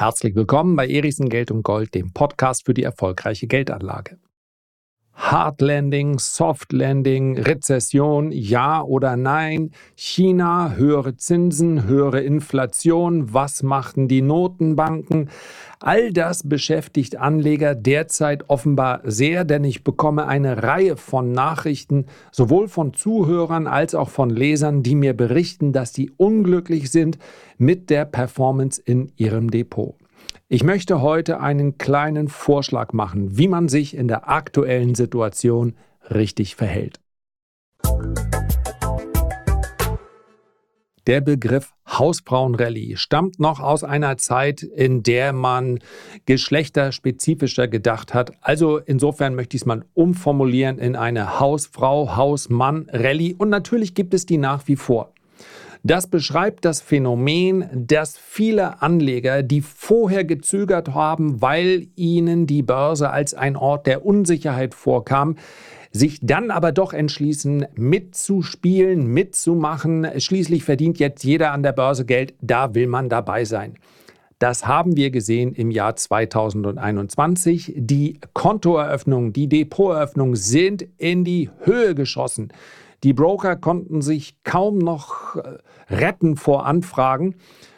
Herzlich willkommen bei Erichsen Geld und Gold, dem Podcast für die erfolgreiche Geldanlage. Hard Landing, Soft Landing, Rezession, ja oder nein, China, höhere Zinsen, höhere Inflation, was machten die Notenbanken? All das beschäftigt Anleger derzeit offenbar sehr, denn ich bekomme eine Reihe von Nachrichten, sowohl von Zuhörern als auch von Lesern, die mir berichten, dass sie unglücklich sind mit der Performance in ihrem Depot. Ich möchte heute einen kleinen Vorschlag machen, wie man sich in der aktuellen Situation richtig verhält. Der Begriff Hausfrauenrallye stammt noch aus einer Zeit, in der man geschlechterspezifischer gedacht hat. Also insofern möchte ich es mal umformulieren in eine Hausfrau, Hausmann-Rallye. Und natürlich gibt es die nach wie vor. Das beschreibt das Phänomen, dass viele Anleger, die vorher gezögert haben, weil ihnen die Börse als ein Ort der Unsicherheit vorkam, sich dann aber doch entschließen, mitzuspielen, mitzumachen. Schließlich verdient jetzt jeder an der Börse Geld, da will man dabei sein. Das haben wir gesehen im Jahr 2021. Die Kontoeröffnungen, die Depoteröffnungen sind in die Höhe geschossen. Die Broker konnten sich kaum noch äh, retten vor Anfragen.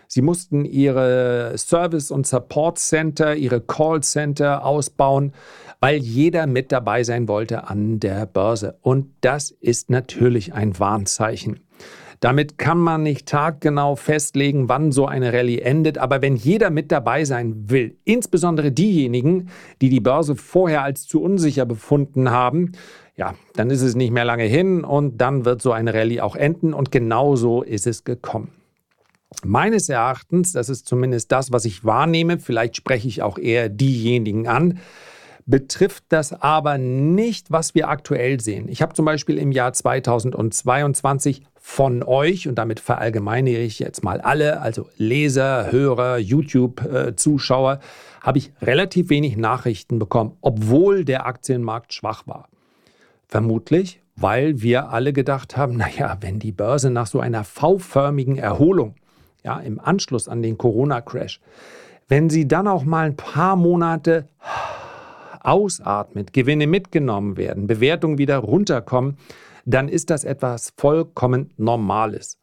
Sie mussten ihre Service- und Support-Center, ihre Call-Center ausbauen, weil jeder mit dabei sein wollte an der Börse. Und das ist natürlich ein Warnzeichen. Damit kann man nicht taggenau festlegen, wann so eine Rallye endet, aber wenn jeder mit dabei sein will, insbesondere diejenigen, die die Börse vorher als zu unsicher befunden haben, ja, dann ist es nicht mehr lange hin und dann wird so eine Rallye auch enden und genau so ist es gekommen. Meines Erachtens, das ist zumindest das, was ich wahrnehme, vielleicht spreche ich auch eher diejenigen an, betrifft das aber nicht, was wir aktuell sehen. Ich habe zum Beispiel im Jahr 2022 von euch, und damit verallgemeine ich jetzt mal alle, also Leser, Hörer, YouTube-Zuschauer, habe ich relativ wenig Nachrichten bekommen, obwohl der Aktienmarkt schwach war. Vermutlich, weil wir alle gedacht haben, naja, wenn die Börse nach so einer V-förmigen Erholung, ja, im Anschluss an den Corona-Crash, wenn sie dann auch mal ein paar Monate ausatmet, Gewinne mitgenommen werden, Bewertungen wieder runterkommen, dann ist das etwas vollkommen Normales.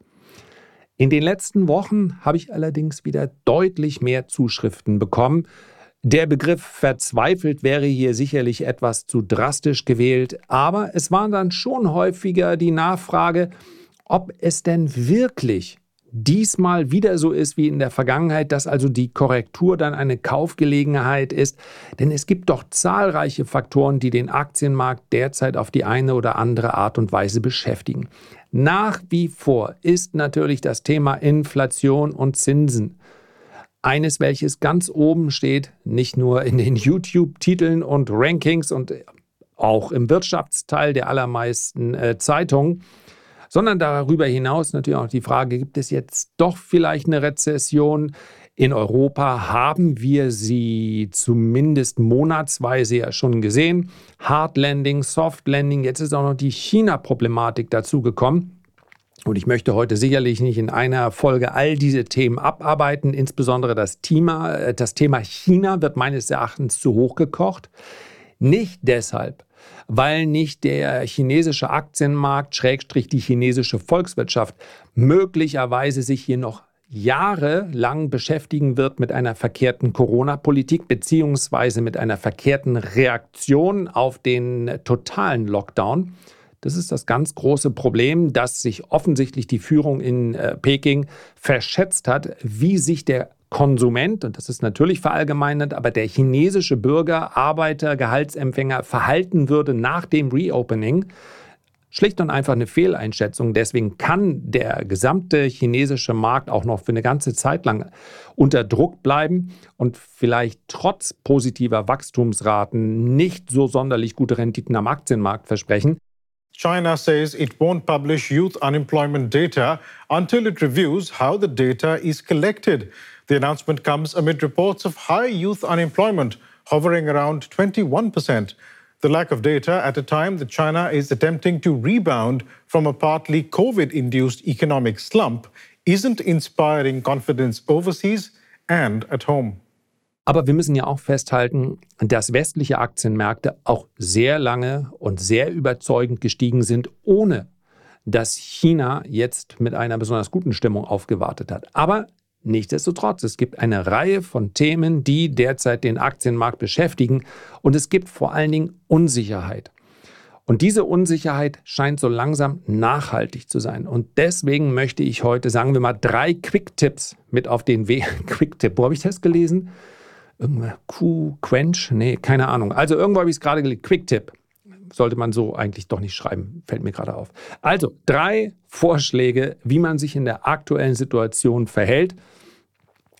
In den letzten Wochen habe ich allerdings wieder deutlich mehr Zuschriften bekommen, der Begriff verzweifelt wäre hier sicherlich etwas zu drastisch gewählt, aber es war dann schon häufiger die Nachfrage, ob es denn wirklich diesmal wieder so ist wie in der Vergangenheit, dass also die Korrektur dann eine Kaufgelegenheit ist. Denn es gibt doch zahlreiche Faktoren, die den Aktienmarkt derzeit auf die eine oder andere Art und Weise beschäftigen. Nach wie vor ist natürlich das Thema Inflation und Zinsen eines, welches ganz oben steht, nicht nur in den YouTube-Titeln und Rankings und auch im Wirtschaftsteil der allermeisten äh, Zeitungen, sondern darüber hinaus natürlich auch die Frage, gibt es jetzt doch vielleicht eine Rezession? In Europa haben wir sie zumindest monatsweise ja schon gesehen. Hard Landing, Soft Landing, jetzt ist auch noch die China-Problematik dazugekommen. Und ich möchte heute sicherlich nicht in einer Folge all diese Themen abarbeiten. Insbesondere das Thema, äh, das Thema China wird meines Erachtens zu hoch gekocht. Nicht deshalb, weil nicht der chinesische Aktienmarkt, Schrägstrich die chinesische Volkswirtschaft, möglicherweise sich hier noch jahrelang beschäftigen wird mit einer verkehrten Corona-Politik beziehungsweise mit einer verkehrten Reaktion auf den totalen Lockdown. Das ist das ganz große Problem, dass sich offensichtlich die Führung in äh, Peking verschätzt hat, wie sich der Konsument, und das ist natürlich verallgemeinert, aber der chinesische Bürger, Arbeiter, Gehaltsempfänger verhalten würde nach dem Reopening. Schlicht und einfach eine Fehleinschätzung. Deswegen kann der gesamte chinesische Markt auch noch für eine ganze Zeit lang unter Druck bleiben und vielleicht trotz positiver Wachstumsraten nicht so sonderlich gute Renditen am Aktienmarkt versprechen. China says it won't publish youth unemployment data until it reviews how the data is collected. The announcement comes amid reports of high youth unemployment, hovering around 21%. The lack of data at a time that China is attempting to rebound from a partly COVID induced economic slump isn't inspiring confidence overseas and at home. Aber wir müssen ja auch festhalten, dass westliche Aktienmärkte auch sehr lange und sehr überzeugend gestiegen sind, ohne dass China jetzt mit einer besonders guten Stimmung aufgewartet hat. Aber nichtsdestotrotz, es gibt eine Reihe von Themen, die derzeit den Aktienmarkt beschäftigen und es gibt vor allen Dingen Unsicherheit. Und diese Unsicherheit scheint so langsam nachhaltig zu sein. Und deswegen möchte ich heute, sagen wir mal, drei Quick-Tipps mit auf den Weg. Quick-Tipp, wo habe ich das gelesen? Irgendwann Q, Quench? Nee, keine Ahnung. Also irgendwo habe ich es gerade gelesen. Quick-Tipp. Sollte man so eigentlich doch nicht schreiben, fällt mir gerade auf. Also, drei Vorschläge, wie man sich in der aktuellen Situation verhält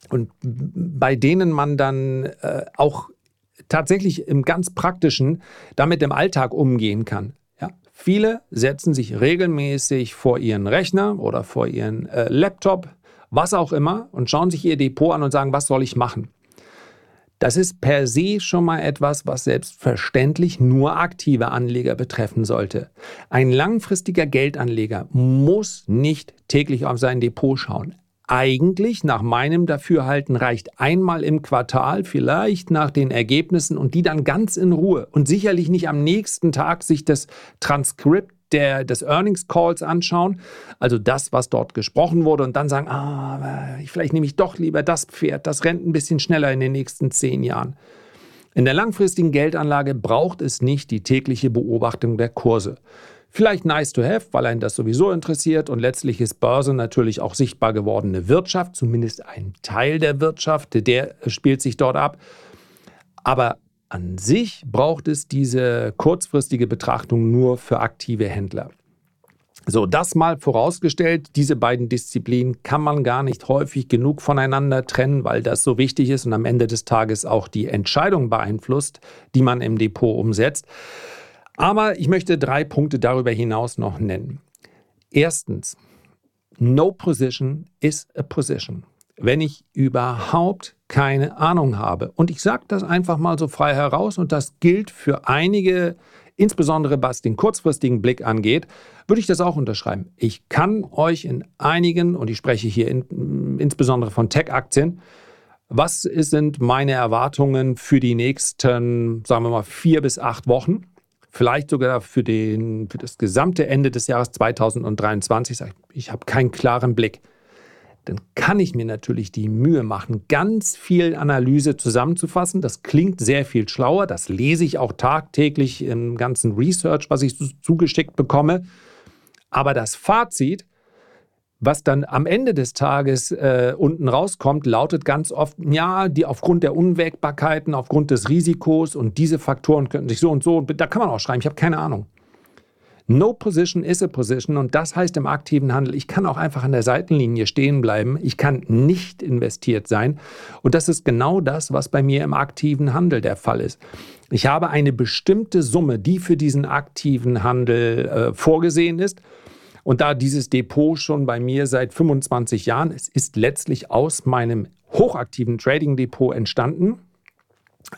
und bei denen man dann äh, auch tatsächlich im ganz praktischen damit im Alltag umgehen kann. Ja? Viele setzen sich regelmäßig vor ihren Rechner oder vor ihren äh, Laptop, was auch immer, und schauen sich ihr Depot an und sagen, was soll ich machen? Das ist per se schon mal etwas, was selbstverständlich nur aktive Anleger betreffen sollte. Ein langfristiger Geldanleger muss nicht täglich auf sein Depot schauen eigentlich nach meinem Dafürhalten reicht einmal im Quartal, vielleicht nach den Ergebnissen und die dann ganz in Ruhe und sicherlich nicht am nächsten Tag sich das Transkript der, des Earnings Calls anschauen, also das, was dort gesprochen wurde und dann sagen, ah, vielleicht nehme ich doch lieber das Pferd, das rennt ein bisschen schneller in den nächsten zehn Jahren. In der langfristigen Geldanlage braucht es nicht die tägliche Beobachtung der Kurse. Vielleicht nice to have, weil einen das sowieso interessiert und letztlich ist Börse natürlich auch sichtbar gewordene Wirtschaft, zumindest ein Teil der Wirtschaft, der spielt sich dort ab. Aber an sich braucht es diese kurzfristige Betrachtung nur für aktive Händler. So, das mal vorausgestellt, diese beiden Disziplinen kann man gar nicht häufig genug voneinander trennen, weil das so wichtig ist und am Ende des Tages auch die Entscheidung beeinflusst, die man im Depot umsetzt. Aber ich möchte drei Punkte darüber hinaus noch nennen. Erstens, no position is a position. Wenn ich überhaupt keine Ahnung habe. Und ich sage das einfach mal so frei heraus und das gilt für einige, insbesondere was den kurzfristigen Blick angeht, würde ich das auch unterschreiben. Ich kann euch in einigen, und ich spreche hier in, insbesondere von Tech-Aktien, was sind meine Erwartungen für die nächsten, sagen wir mal, vier bis acht Wochen? vielleicht sogar für, den, für das gesamte Ende des Jahres 2023 sage ich, ich habe keinen klaren Blick, dann kann ich mir natürlich die Mühe machen, ganz viel Analyse zusammenzufassen. Das klingt sehr viel schlauer. Das lese ich auch tagtäglich im ganzen Research, was ich zugeschickt bekomme. Aber das Fazit was dann am Ende des Tages äh, unten rauskommt, lautet ganz oft, ja, die aufgrund der Unwägbarkeiten, aufgrund des Risikos und diese Faktoren könnten sich so und so, da kann man auch schreiben, ich habe keine Ahnung. No position is a position und das heißt im aktiven Handel, ich kann auch einfach an der Seitenlinie stehen bleiben, ich kann nicht investiert sein und das ist genau das, was bei mir im aktiven Handel der Fall ist. Ich habe eine bestimmte Summe, die für diesen aktiven Handel äh, vorgesehen ist und da dieses Depot schon bei mir seit 25 Jahren, es ist letztlich aus meinem hochaktiven Trading Depot entstanden.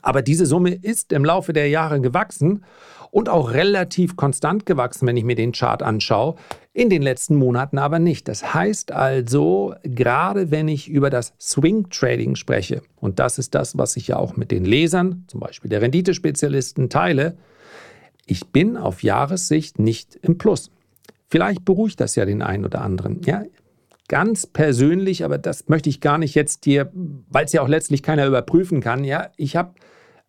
Aber diese Summe ist im Laufe der Jahre gewachsen und auch relativ konstant gewachsen, wenn ich mir den Chart anschaue. In den letzten Monaten aber nicht. Das heißt also, gerade wenn ich über das Swing Trading spreche, und das ist das, was ich ja auch mit den Lesern, zum Beispiel der Renditespezialisten, teile, ich bin auf Jahressicht nicht im Plus. Vielleicht beruhigt das ja den einen oder anderen. Ja, ganz persönlich, aber das möchte ich gar nicht jetzt hier, weil es ja auch letztlich keiner überprüfen kann. Ja, ich habe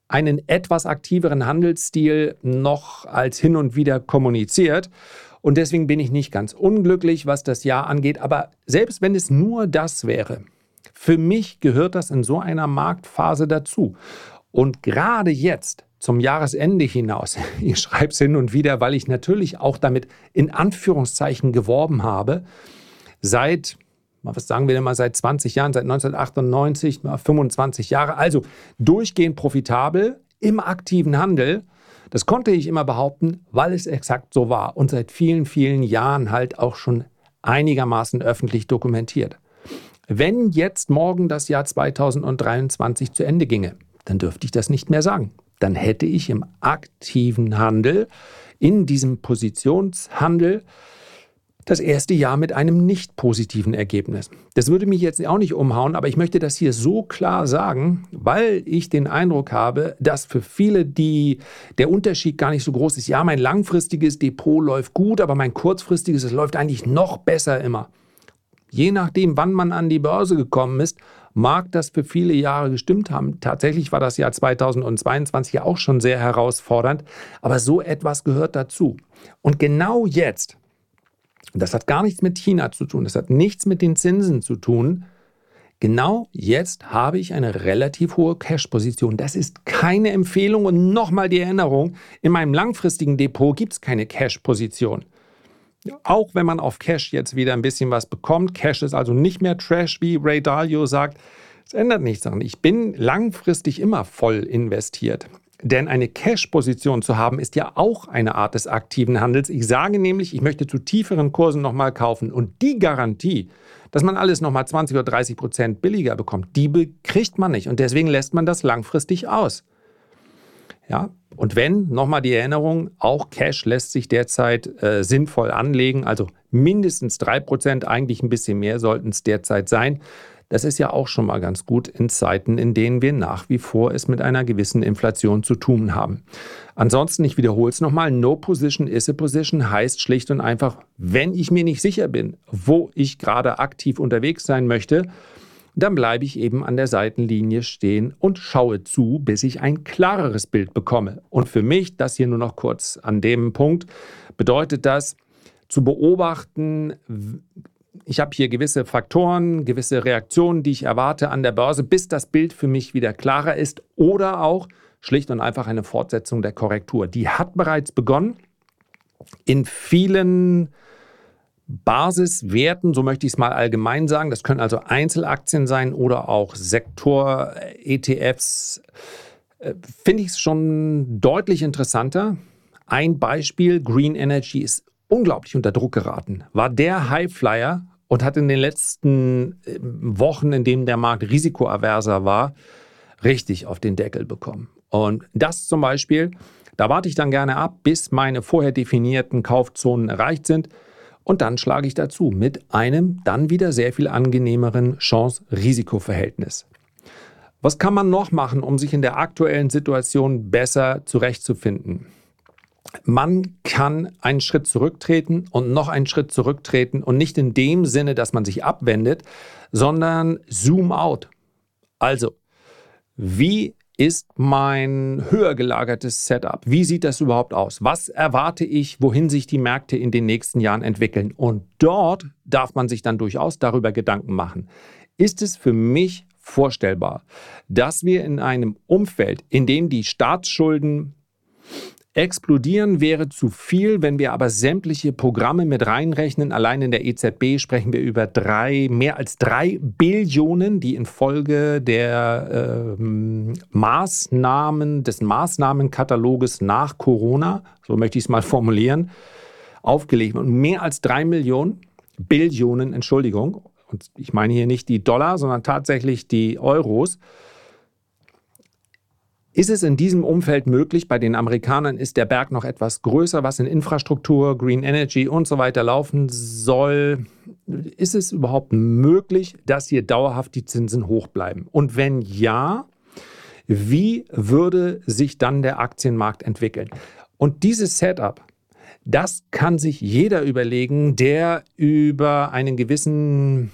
einen etwas aktiveren Handelsstil noch als hin und wieder kommuniziert. Und deswegen bin ich nicht ganz unglücklich, was das Jahr angeht. Aber selbst wenn es nur das wäre, für mich gehört das in so einer Marktphase dazu. Und gerade jetzt zum Jahresende hinaus. Ich schreibe es hin und wieder, weil ich natürlich auch damit in Anführungszeichen geworben habe. Seit, was sagen wir denn mal, seit 20 Jahren, seit 1998, 25 Jahre. Also durchgehend profitabel im aktiven Handel. Das konnte ich immer behaupten, weil es exakt so war und seit vielen, vielen Jahren halt auch schon einigermaßen öffentlich dokumentiert. Wenn jetzt morgen das Jahr 2023 zu Ende ginge, dann dürfte ich das nicht mehr sagen dann hätte ich im aktiven Handel, in diesem Positionshandel, das erste Jahr mit einem nicht positiven Ergebnis. Das würde mich jetzt auch nicht umhauen, aber ich möchte das hier so klar sagen, weil ich den Eindruck habe, dass für viele die, der Unterschied gar nicht so groß ist. Ja, mein langfristiges Depot läuft gut, aber mein kurzfristiges, es läuft eigentlich noch besser immer. Je nachdem, wann man an die Börse gekommen ist, mag das für viele Jahre gestimmt haben. Tatsächlich war das Jahr 2022 ja auch schon sehr herausfordernd, aber so etwas gehört dazu. Und genau jetzt, das hat gar nichts mit China zu tun, das hat nichts mit den Zinsen zu tun, Genau jetzt habe ich eine relativ hohe Cash-Position. Das ist keine Empfehlung und nochmal die Erinnerung, in meinem langfristigen Depot gibt es keine Cash-Position. Auch wenn man auf Cash jetzt wieder ein bisschen was bekommt. Cash ist also nicht mehr Trash, wie Ray Dalio sagt. Es ändert nichts daran. Ich bin langfristig immer voll investiert. Denn eine Cash-Position zu haben, ist ja auch eine Art des aktiven Handels. Ich sage nämlich, ich möchte zu tieferen Kursen nochmal kaufen. Und die Garantie, dass man alles nochmal 20 oder 30 Prozent billiger bekommt, die kriegt man nicht. Und deswegen lässt man das langfristig aus. Ja, und wenn, nochmal die Erinnerung, auch Cash lässt sich derzeit äh, sinnvoll anlegen, also mindestens 3%, eigentlich ein bisschen mehr sollten es derzeit sein. Das ist ja auch schon mal ganz gut in Zeiten, in denen wir nach wie vor es mit einer gewissen Inflation zu tun haben. Ansonsten, ich wiederhole es nochmal, No Position is a Position heißt schlicht und einfach, wenn ich mir nicht sicher bin, wo ich gerade aktiv unterwegs sein möchte, dann bleibe ich eben an der Seitenlinie stehen und schaue zu, bis ich ein klareres Bild bekomme. Und für mich, das hier nur noch kurz an dem Punkt, bedeutet das, zu beobachten, ich habe hier gewisse Faktoren, gewisse Reaktionen, die ich erwarte an der Börse, bis das Bild für mich wieder klarer ist oder auch schlicht und einfach eine Fortsetzung der Korrektur. Die hat bereits begonnen. In vielen Basiswerten, so möchte ich es mal allgemein sagen. Das können also Einzelaktien sein oder auch Sektor-ETFs. Äh, finde ich es schon deutlich interessanter. Ein Beispiel, Green Energy ist unglaublich unter Druck geraten. War der Highflyer und hat in den letzten äh, Wochen, in denen der Markt risikoaverser war, richtig auf den Deckel bekommen. Und das zum Beispiel, da warte ich dann gerne ab, bis meine vorher definierten Kaufzonen erreicht sind. Und dann schlage ich dazu mit einem dann wieder sehr viel angenehmeren Chance-Risiko-Verhältnis. Was kann man noch machen, um sich in der aktuellen Situation besser zurechtzufinden? Man kann einen Schritt zurücktreten und noch einen Schritt zurücktreten und nicht in dem Sinne, dass man sich abwendet, sondern zoom out. Also, wie ist mein höher gelagertes Setup? Wie sieht das überhaupt aus? Was erwarte ich, wohin sich die Märkte in den nächsten Jahren entwickeln? Und dort darf man sich dann durchaus darüber Gedanken machen. Ist es für mich vorstellbar, dass wir in einem Umfeld, in dem die Staatsschulden Explodieren wäre zu viel, wenn wir aber sämtliche Programme mit reinrechnen. Allein in der EZB sprechen wir über drei, mehr als drei Billionen, die infolge der äh, Maßnahmen, des Maßnahmenkataloges nach Corona, so möchte ich es mal formulieren, aufgelegt und mehr als drei Millionen, Billionen, Entschuldigung, und ich meine hier nicht die Dollar, sondern tatsächlich die Euros, ist es in diesem Umfeld möglich? Bei den Amerikanern ist der Berg noch etwas größer, was in Infrastruktur, Green Energy und so weiter laufen soll. Ist es überhaupt möglich, dass hier dauerhaft die Zinsen hoch bleiben? Und wenn ja, wie würde sich dann der Aktienmarkt entwickeln? Und dieses Setup, das kann sich jeder überlegen, der über einen gewissen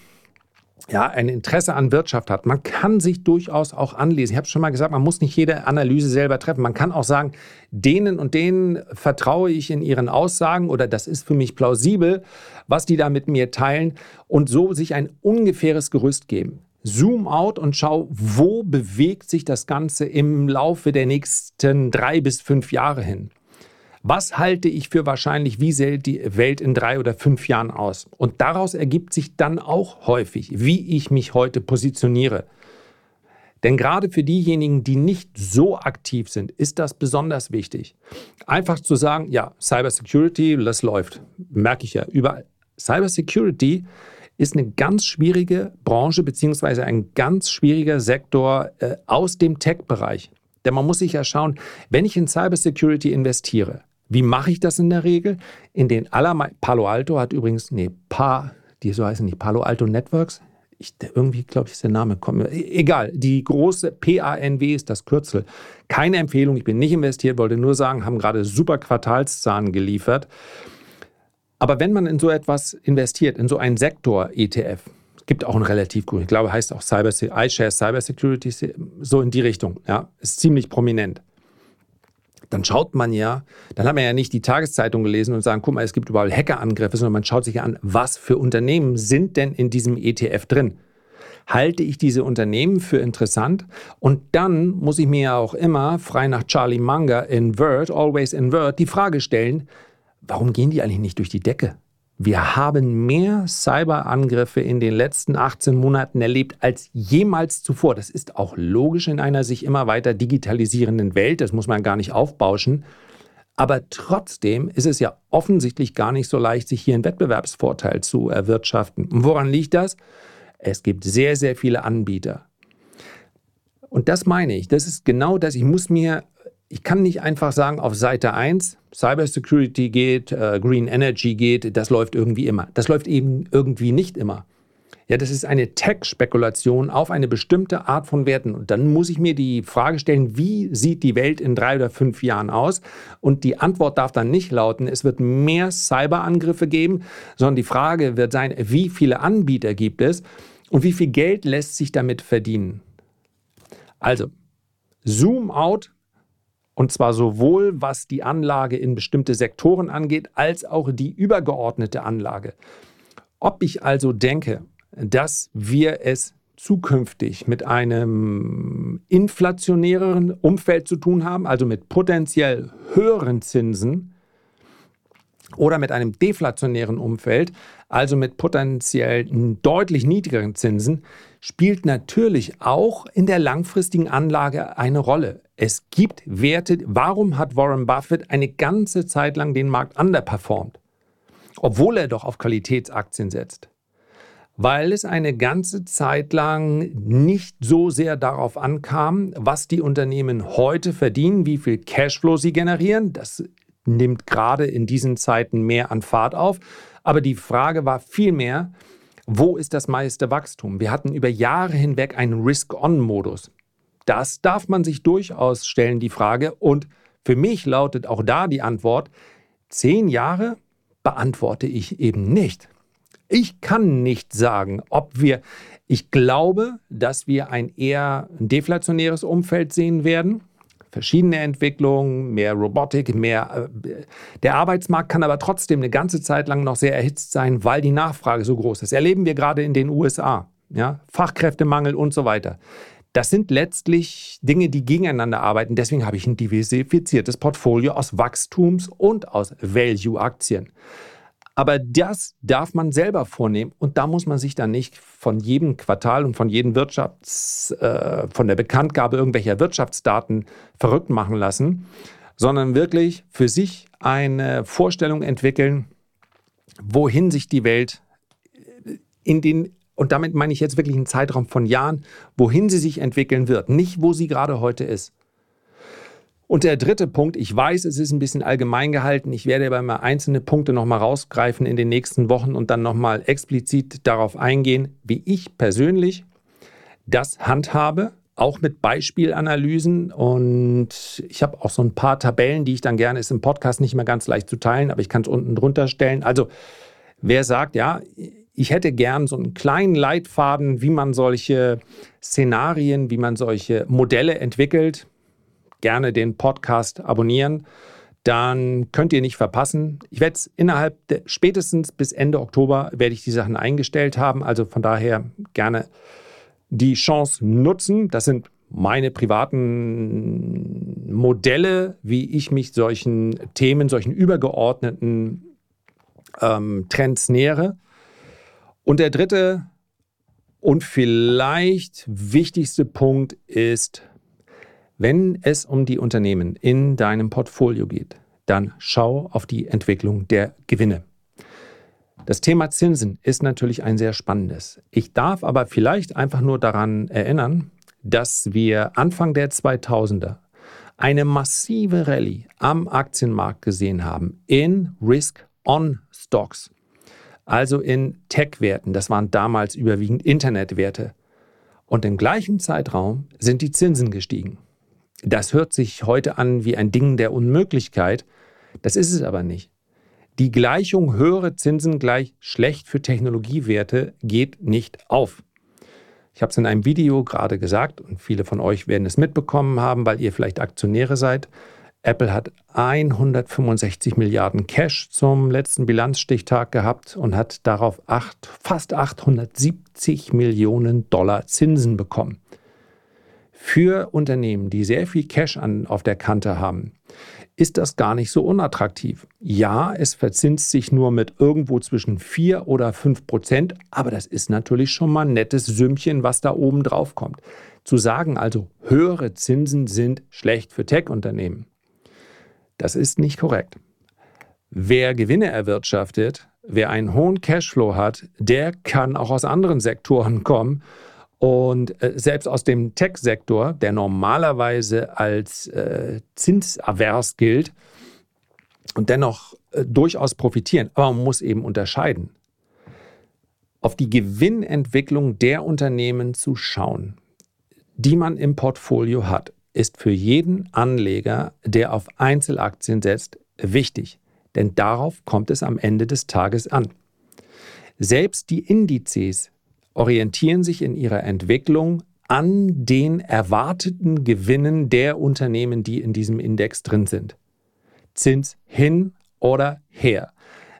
ja, ein Interesse an Wirtschaft hat. Man kann sich durchaus auch anlesen. Ich habe schon mal gesagt, man muss nicht jede Analyse selber treffen. Man kann auch sagen, denen und denen vertraue ich in ihren Aussagen oder das ist für mich plausibel, was die da mit mir teilen und so sich ein ungefähres Gerüst geben. Zoom out und schau, wo bewegt sich das Ganze im Laufe der nächsten drei bis fünf Jahre hin. Was halte ich für wahrscheinlich, wie sähe die Welt in drei oder fünf Jahren aus? Und daraus ergibt sich dann auch häufig, wie ich mich heute positioniere. Denn gerade für diejenigen, die nicht so aktiv sind, ist das besonders wichtig. Einfach zu sagen, ja, Cybersecurity, das läuft, merke ich ja überall. Cybersecurity ist eine ganz schwierige Branche beziehungsweise ein ganz schwieriger Sektor äh, aus dem Tech-Bereich. Denn man muss sich ja schauen, wenn ich in Cybersecurity investiere, Wie mache ich das in der Regel? In den allermeisten, Palo Alto hat übrigens, nee, Pa, die so heißen nicht, Palo Alto Networks. Ich, irgendwie, glaube ich, ist der Name. Komm, egal, die große PANW ist das Kürzel. Keine Empfehlung, ich bin nicht investiert, wollte nur sagen, haben gerade super Quartalszahlen geliefert. Aber wenn man in so etwas investiert, in so einen Sektor-ETF, gibt auch einen relativ guten, ich glaube, heißt auch Cyber, iShares Cyber Security, so in die Richtung, ja, ist ziemlich prominent dann schaut man ja, dann hat man ja nicht die Tageszeitung gelesen und sagen, guck mal, es gibt überall Hackerangriffe, sondern man schaut sich an, was für Unternehmen sind denn in diesem ETF drin. Halte ich diese Unternehmen für interessant? Und dann muss ich mir ja auch immer, frei nach Charlie Munger, invert, always invert, die Frage stellen, warum gehen die eigentlich nicht durch die Decke? Wir haben mehr Cyberangriffe in den letzten 18 Monaten erlebt als jemals zuvor. Das ist auch logisch in einer sich immer weiter digitalisierenden Welt. Das muss man gar nicht aufbauschen. Aber trotzdem ist es ja offensichtlich gar nicht so leicht, sich hier einen Wettbewerbsvorteil zu erwirtschaften. Und woran liegt das? Es gibt sehr, sehr viele Anbieter. Und das meine ich. Das ist genau das. Ich muss mir ich kann nicht einfach sagen, auf Seite 1, Cybersecurity geht, äh, Green Energy geht, das läuft irgendwie immer. Das läuft eben irgendwie nicht immer. Ja, das ist eine Tech-Spekulation auf eine bestimmte Art von Werten. Und dann muss ich mir die Frage stellen, wie sieht die Welt in drei oder fünf Jahren aus? Und die Antwort darf dann nicht lauten, es wird mehr Cyberangriffe geben, sondern die Frage wird sein, wie viele Anbieter gibt es und wie viel Geld lässt sich damit verdienen? Also, Zoom out und zwar sowohl was die Anlage in bestimmte Sektoren angeht, als auch die übergeordnete Anlage. Ob ich also denke, dass wir es zukünftig mit einem inflationäreren Umfeld zu tun haben, also mit potenziell höheren Zinsen, oder mit einem deflationären Umfeld, also mit potenziell deutlich niedrigeren Zinsen, spielt natürlich auch in der langfristigen Anlage eine Rolle. Es gibt Werte. Warum hat Warren Buffett eine ganze Zeit lang den Markt underperformt? Obwohl er doch auf Qualitätsaktien setzt. Weil es eine ganze Zeit lang nicht so sehr darauf ankam, was die Unternehmen heute verdienen, wie viel Cashflow sie generieren. Das nimmt gerade in diesen Zeiten mehr an Fahrt auf. Aber die Frage war vielmehr, wo ist das meiste Wachstum? Wir hatten über Jahre hinweg einen Risk-On-Modus. Das darf man sich durchaus stellen, die Frage. Und für mich lautet auch da die Antwort, zehn Jahre beantworte ich eben nicht. Ich kann nicht sagen, ob wir, ich glaube, dass wir ein eher deflationäres Umfeld sehen werden verschiedene Entwicklungen, mehr Robotik, mehr. Äh, der Arbeitsmarkt kann aber trotzdem eine ganze Zeit lang noch sehr erhitzt sein, weil die Nachfrage so groß ist. Erleben wir gerade in den USA. Ja? Fachkräftemangel und so weiter. Das sind letztlich Dinge, die gegeneinander arbeiten. Deswegen habe ich ein diversifiziertes Portfolio aus Wachstums- und aus Value-Aktien. Aber das darf man selber vornehmen und da muss man sich dann nicht von jedem Quartal und von jedem Wirtschafts, äh, von der Bekanntgabe irgendwelcher Wirtschaftsdaten verrückt machen lassen, sondern wirklich für sich eine Vorstellung entwickeln, wohin sich die Welt in den und damit meine ich jetzt wirklich einen Zeitraum von Jahren, wohin sie sich entwickeln wird, nicht wo sie gerade heute ist. Und der dritte Punkt, ich weiß, es ist ein bisschen allgemein gehalten. Ich werde aber mal einzelne Punkte nochmal rausgreifen in den nächsten Wochen und dann nochmal explizit darauf eingehen, wie ich persönlich das handhabe, auch mit Beispielanalysen. Und ich habe auch so ein paar Tabellen, die ich dann gerne, ist im Podcast nicht mehr ganz leicht zu teilen, aber ich kann es unten drunter stellen. Also wer sagt, ja, ich hätte gern so einen kleinen Leitfaden, wie man solche Szenarien, wie man solche Modelle entwickelt, gerne den Podcast abonnieren. Dann könnt ihr nicht verpassen. Ich werde es innerhalb der, spätestens bis Ende Oktober werde ich die Sachen eingestellt haben. Also von daher gerne die Chance nutzen. Das sind meine privaten Modelle, wie ich mich solchen Themen, solchen übergeordneten ähm, Trends nähere. Und der dritte und vielleicht wichtigste Punkt ist wenn es um die Unternehmen in deinem Portfolio geht, dann schau auf die Entwicklung der Gewinne. Das Thema Zinsen ist natürlich ein sehr spannendes. Ich darf aber vielleicht einfach nur daran erinnern, dass wir Anfang der 2000er eine massive Rallye am Aktienmarkt gesehen haben in Risk-on-Stocks, also in Tech-Werten. Das waren damals überwiegend Internetwerte. Und im gleichen Zeitraum sind die Zinsen gestiegen. Das hört sich heute an wie ein Ding der Unmöglichkeit. Das ist es aber nicht. Die Gleichung höhere Zinsen gleich schlecht für Technologiewerte geht nicht auf. Ich habe es in einem Video gerade gesagt und viele von euch werden es mitbekommen haben, weil ihr vielleicht Aktionäre seid. Apple hat 165 Milliarden Cash zum letzten Bilanzstichtag gehabt und hat darauf acht, fast 870 Millionen Dollar Zinsen bekommen. Für Unternehmen, die sehr viel Cash an, auf der Kante haben, ist das gar nicht so unattraktiv. Ja, es verzinst sich nur mit irgendwo zwischen 4 oder 5 Prozent, aber das ist natürlich schon mal ein nettes Sümmchen, was da oben drauf kommt. Zu sagen also, höhere Zinsen sind schlecht für Tech-Unternehmen, das ist nicht korrekt. Wer Gewinne erwirtschaftet, wer einen hohen Cashflow hat, der kann auch aus anderen Sektoren kommen und äh, selbst aus dem Tech-Sektor, der normalerweise als äh, zinsavers gilt und dennoch äh, durchaus profitieren. Aber man muss eben unterscheiden. Auf die Gewinnentwicklung der Unternehmen zu schauen, die man im Portfolio hat, ist für jeden Anleger, der auf Einzelaktien setzt, wichtig. Denn darauf kommt es am Ende des Tages an. Selbst die Indizes orientieren sich in ihrer Entwicklung an den erwarteten Gewinnen der Unternehmen, die in diesem Index drin sind. Zins hin oder her.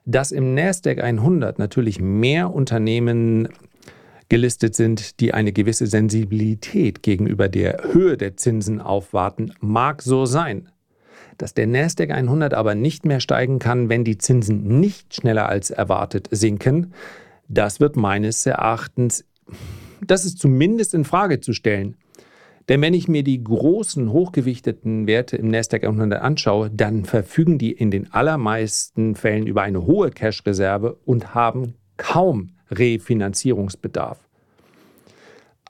Dass im Nasdaq 100 natürlich mehr Unternehmen gelistet sind, die eine gewisse Sensibilität gegenüber der Höhe der Zinsen aufwarten, mag so sein. Dass der Nasdaq 100 aber nicht mehr steigen kann, wenn die Zinsen nicht schneller als erwartet sinken, das wird meines Erachtens, das ist zumindest in Frage zu stellen. Denn wenn ich mir die großen, hochgewichteten Werte im Nasdaq 100 anschaue, dann verfügen die in den allermeisten Fällen über eine hohe Cash-Reserve und haben kaum Refinanzierungsbedarf.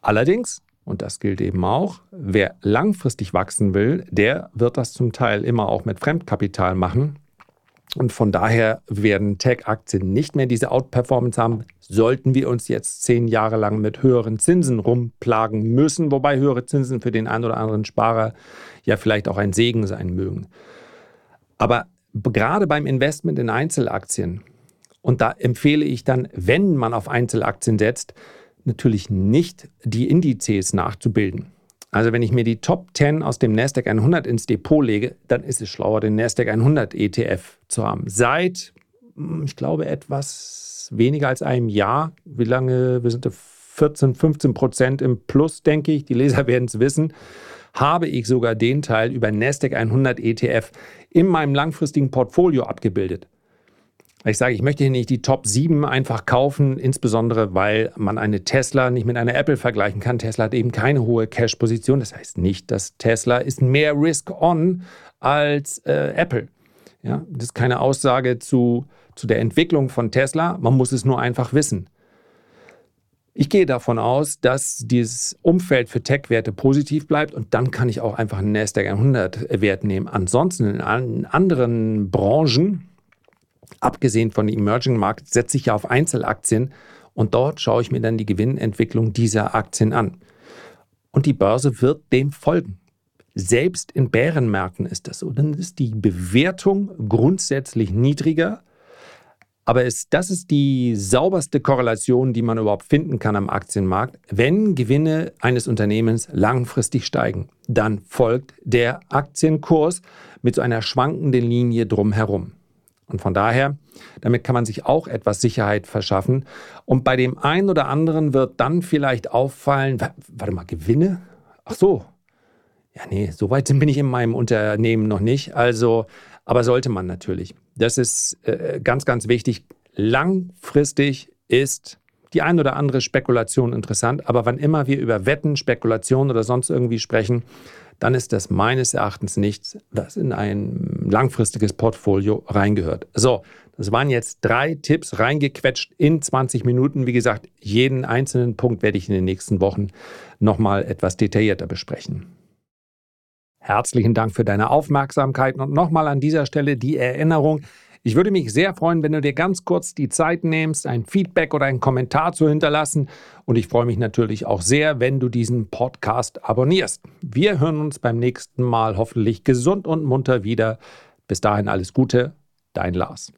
Allerdings, und das gilt eben auch, wer langfristig wachsen will, der wird das zum Teil immer auch mit Fremdkapital machen. Und von daher werden Tech-Aktien nicht mehr diese Outperformance haben, sollten wir uns jetzt zehn Jahre lang mit höheren Zinsen rumplagen müssen, wobei höhere Zinsen für den einen oder anderen Sparer ja vielleicht auch ein Segen sein mögen. Aber gerade beim Investment in Einzelaktien, und da empfehle ich dann, wenn man auf Einzelaktien setzt, natürlich nicht die Indizes nachzubilden. Also wenn ich mir die Top 10 aus dem Nasdaq 100 ins Depot lege, dann ist es schlauer, den Nasdaq 100 ETF zu haben. Seit, hm, ich glaube, etwas weniger als einem Jahr, wie lange, wir sind 14, 15 Prozent im Plus, denke ich, die Leser werden es wissen, habe ich sogar den Teil über Nasdaq 100 ETF in meinem langfristigen Portfolio abgebildet. Ich sage, ich möchte hier nicht die Top 7 einfach kaufen, insbesondere weil man eine Tesla nicht mit einer Apple vergleichen kann. Tesla hat eben keine hohe Cash-Position. Das heißt nicht, dass Tesla ist mehr Risk-on als äh, Apple. Ja, das ist keine Aussage zu, zu der Entwicklung von Tesla. Man muss es nur einfach wissen. Ich gehe davon aus, dass dieses Umfeld für Tech-Werte positiv bleibt und dann kann ich auch einfach einen NASDAQ 100-Wert nehmen. Ansonsten in anderen Branchen, abgesehen von den Emerging Markets, setze ich ja auf Einzelaktien und dort schaue ich mir dann die Gewinnentwicklung dieser Aktien an. Und die Börse wird dem folgen. Selbst in Bärenmärkten ist das so. Dann ist die Bewertung grundsätzlich niedriger. Aber es, das ist die sauberste Korrelation, die man überhaupt finden kann am Aktienmarkt. Wenn Gewinne eines Unternehmens langfristig steigen, dann folgt der Aktienkurs mit so einer schwankenden Linie drumherum. Und von daher, damit kann man sich auch etwas Sicherheit verschaffen. Und bei dem einen oder anderen wird dann vielleicht auffallen, warte mal, Gewinne? Ach so. Ja, nee, so weit bin ich in meinem Unternehmen noch nicht. Also, aber sollte man natürlich. Das ist äh, ganz, ganz wichtig. Langfristig ist die ein oder andere Spekulation interessant, aber wann immer wir über Wetten, Spekulationen oder sonst irgendwie sprechen, dann ist das meines Erachtens nichts, was in ein langfristiges Portfolio reingehört. So, das waren jetzt drei Tipps reingequetscht in 20 Minuten. Wie gesagt, jeden einzelnen Punkt werde ich in den nächsten Wochen nochmal etwas detaillierter besprechen. Herzlichen Dank für deine Aufmerksamkeit und nochmal an dieser Stelle die Erinnerung, ich würde mich sehr freuen, wenn du dir ganz kurz die Zeit nimmst, ein Feedback oder einen Kommentar zu hinterlassen. Und ich freue mich natürlich auch sehr, wenn du diesen Podcast abonnierst. Wir hören uns beim nächsten Mal hoffentlich gesund und munter wieder. Bis dahin alles Gute, dein Lars.